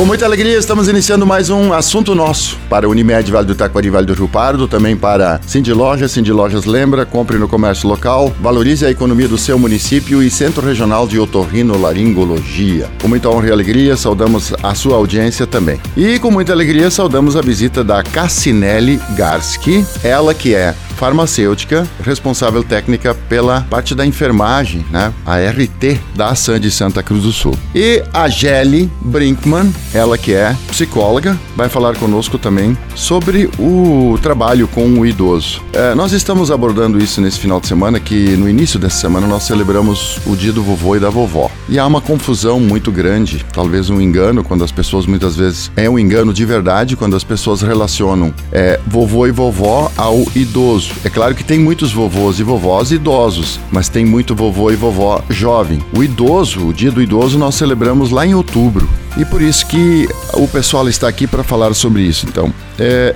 Com muita alegria, estamos iniciando mais um assunto nosso para Unimed Vale do Taquari, Vale do Rio Pardo, também para Cindy Lojas, Cindy Lojas lembra, compre no comércio local, valorize a economia do seu município e Centro Regional de Otorrinolaringologia. Com muita honra e alegria, saudamos a sua audiência também. E com muita alegria, saudamos a visita da Cassinelli Garski, ela que é farmacêutica, responsável técnica pela parte da enfermagem, né? A RT da de Santa Cruz do Sul. E a Gelly Brinkman, ela que é psicóloga, vai falar conosco também sobre o trabalho com o idoso. É, nós estamos abordando isso nesse final de semana, que no início dessa semana nós celebramos o dia do vovô e da vovó. E há uma confusão muito grande, talvez um engano, quando as pessoas muitas vezes. É um engano de verdade quando as pessoas relacionam é, vovô e vovó ao idoso. É claro que tem muitos vovôs e vovós idosos, mas tem muito vovô e vovó jovem. O idoso, o dia do idoso, nós celebramos lá em outubro. E por isso que o pessoal está aqui para falar sobre isso. Então, é,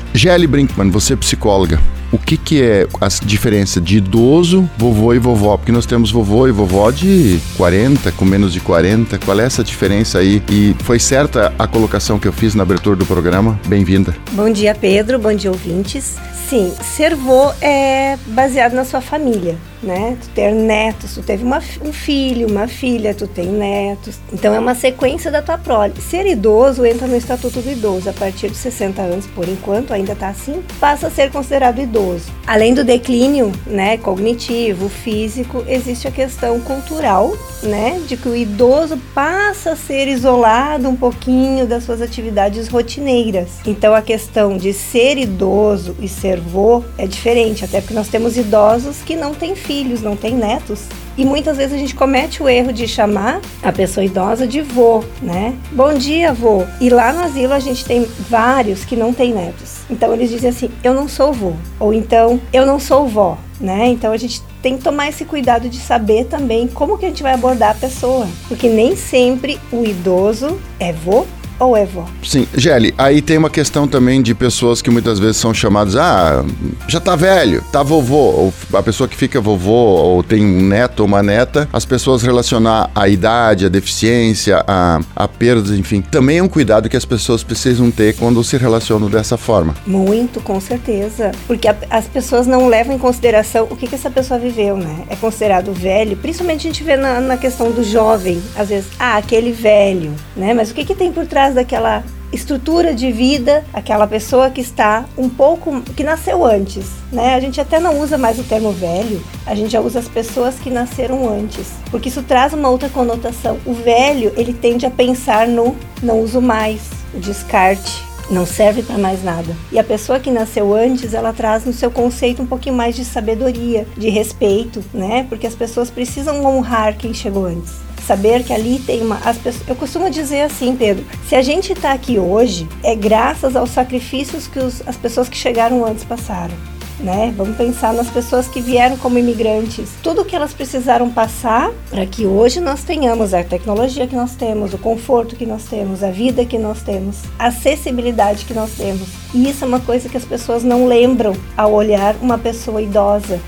Brinkman, você é psicóloga o que, que é a diferença de idoso, vovô e vovó? Porque nós temos vovô e vovó de 40, com menos de 40. Qual é essa diferença aí? E foi certa a colocação que eu fiz na abertura do programa? Bem-vinda. Bom dia, Pedro. Bom dia, ouvintes. Sim, ser vô é baseado na sua família né? Tu ter netos, tu teve uma, um filho, uma filha, tu tem netos. Então é uma sequência da tua prole. Ser idoso entra no Estatuto do Idoso. A partir de 60 anos, por enquanto, ainda está assim, passa a ser considerado idoso. Além do declínio, né, cognitivo, físico, existe a questão cultural, né, de que o idoso passa a ser isolado um pouquinho das suas atividades rotineiras. Então a questão de ser idoso e ser vô é diferente, até porque nós temos idosos que não têm filhos filhos, não tem netos. E muitas vezes a gente comete o erro de chamar a pessoa idosa de vô, né? Bom dia, vô. E lá no asilo a gente tem vários que não têm netos. Então eles dizem assim: eu não sou vô. Ou então, eu não sou vó, né? Então a gente tem que tomar esse cuidado de saber também como que a gente vai abordar a pessoa. Porque nem sempre o idoso é vô ou é vó? Sim, Gelli, aí tem uma questão também de pessoas que muitas vezes são chamadas, ah, já tá velho, tá vovô, ou a pessoa que fica vovô, ou tem um neto ou uma neta, as pessoas relacionar a idade, a deficiência, a, a perdas, enfim, também é um cuidado que as pessoas precisam ter quando se relacionam dessa forma. Muito, com certeza, porque a, as pessoas não levam em consideração o que, que essa pessoa viveu, né? É considerado velho, principalmente a gente vê na, na questão do jovem, às vezes, ah, aquele velho, né? Mas o que, que tem por trás daquela estrutura de vida, aquela pessoa que está um pouco que nasceu antes, né? A gente até não usa mais o termo velho, a gente já usa as pessoas que nasceram antes, porque isso traz uma outra conotação. O velho, ele tende a pensar no não uso mais, o descarte, não serve para mais nada. E a pessoa que nasceu antes, ela traz no seu conceito um pouquinho mais de sabedoria, de respeito, né? Porque as pessoas precisam honrar quem chegou antes saber que ali tem uma. As pessoas, eu costumo dizer assim, Pedro: se a gente está aqui hoje, é graças aos sacrifícios que os, as pessoas que chegaram antes passaram né? Vamos pensar nas pessoas que vieram como imigrantes, tudo que elas precisaram passar para que hoje nós tenhamos a tecnologia que nós temos, o conforto que nós temos, a vida que nós temos, a acessibilidade que nós temos. E isso é uma coisa que as pessoas não lembram ao olhar uma pessoa idosa,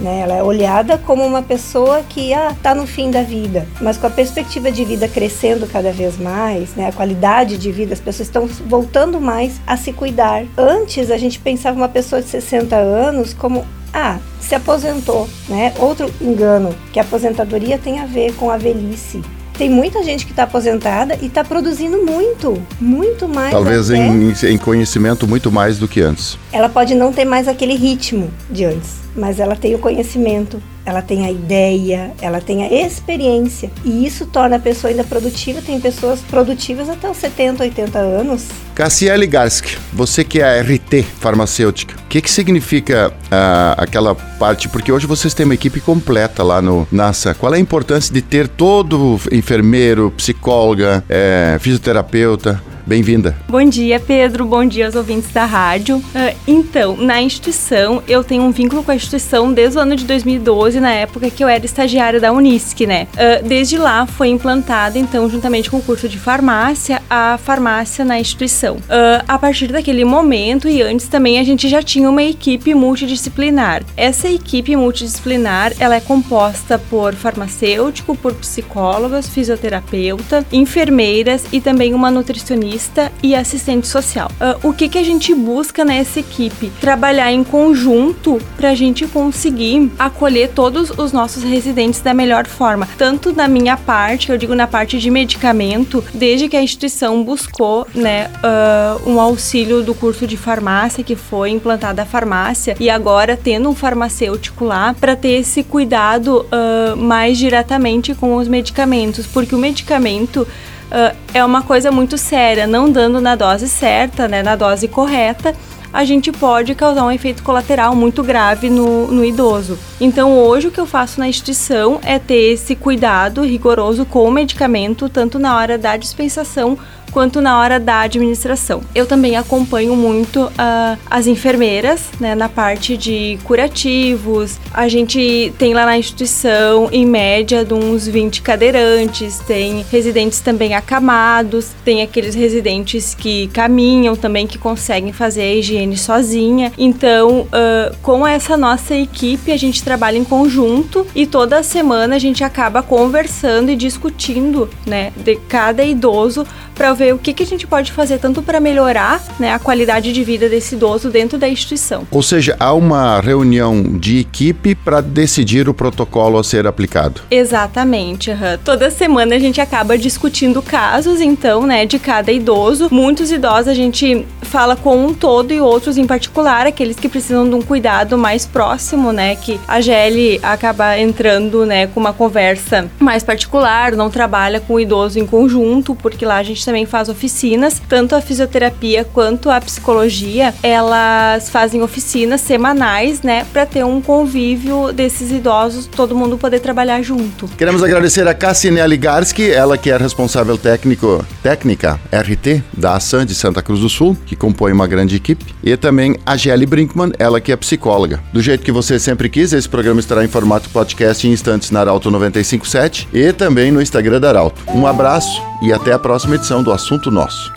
né? Ela é olhada como uma pessoa que ah, tá no fim da vida, mas com a perspectiva de vida crescendo cada vez mais, né? A qualidade de vida, as pessoas estão voltando mais a se cuidar. Antes a gente pensava uma pessoa de 60 anos anos como ah, se aposentou, né? Outro engano, que a aposentadoria tem a ver com a velhice. Tem muita gente que está aposentada e está produzindo muito, muito mais. Talvez em, em conhecimento muito mais do que antes. Ela pode não ter mais aquele ritmo de antes, mas ela tem o conhecimento, ela tem a ideia, ela tem a experiência. E isso torna a pessoa ainda produtiva. Tem pessoas produtivas até os 70, 80 anos. Cassiele Garsk, você que é a RT farmacêutica, o que, que significa uh, aquela parte? Porque hoje vocês têm uma equipe completa lá no NASA. Qual é a importância de ter todo enfermeiro, psicóloga, é, fisioterapeuta? Bem-vinda. Bom dia, Pedro. Bom dia aos ouvintes da rádio. Uh, então, na instituição, eu tenho um vínculo com a instituição desde o ano de 2012, na época que eu era estagiária da Unisc, né? Uh, desde lá foi implantada, então, juntamente com o curso de farmácia, a farmácia na instituição. Uh, a partir daquele momento e antes também a gente já tinha uma equipe multidisciplinar. Essa equipe multidisciplinar, ela é composta por farmacêutico, por psicólogas, fisioterapeuta, enfermeiras e também uma nutricionista e assistente social. Uh, o que, que a gente busca nessa equipe? Trabalhar em conjunto para a gente conseguir acolher todos os nossos residentes da melhor forma, tanto na minha parte, eu digo na parte de medicamento, desde que a instituição buscou, né, uh, um auxílio do curso de farmácia que foi implantada a farmácia e agora tendo um farmacêutico lá para ter esse cuidado uh, mais diretamente com os medicamentos, porque o medicamento uh, é uma coisa muito séria, não dando na dose certa, né, na dose correta, a gente pode causar um efeito colateral muito grave no, no idoso. Então, hoje o que eu faço na instituição é ter esse cuidado rigoroso com o medicamento, tanto na hora da dispensação quanto na hora da administração. Eu também acompanho muito uh, as enfermeiras, né, na parte de curativos. A gente tem lá na instituição, em média, de uns 20 cadeirantes, tem residentes também acamados, tem aqueles residentes que caminham também, que conseguem fazer a higiene sozinha. Então, uh, com essa nossa equipe, a gente trabalha em conjunto e toda semana a gente acaba conversando e discutindo, né, de cada idoso para ver o que, que a gente pode fazer tanto para melhorar né, a qualidade de vida desse idoso dentro da instituição. Ou seja, há uma reunião de equipe para decidir o protocolo a ser aplicado. Exatamente. Uhum. Toda semana a gente acaba discutindo casos, então, né, de cada idoso. Muitos idosos a gente fala com um todo e outros em particular, aqueles que precisam de um cuidado mais próximo, né, que a GL acaba entrando, né, com uma conversa mais particular, não trabalha com o idoso em conjunto, porque lá a gente também faz oficinas, tanto a fisioterapia quanto a psicologia, elas fazem oficinas semanais, né, para ter um convívio desses idosos, todo mundo poder trabalhar junto. Queremos agradecer a Cassinelli Garski, ela que é responsável técnico, técnica RT da Ação de Santa Cruz do Sul, que compõe uma grande equipe, e também a Gelly Brinkman, ela que é psicóloga. Do jeito que você sempre quis, esse programa estará em formato podcast em instantes na Arauto 957 e também no Instagram da Arauto. Um abraço e até a próxima edição do Assunto Nosso.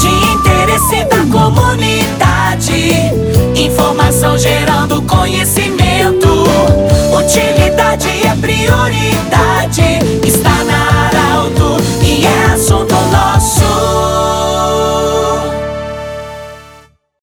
De interesse da comunidade, informação gerando conhecimento. Utilidade é prioridade.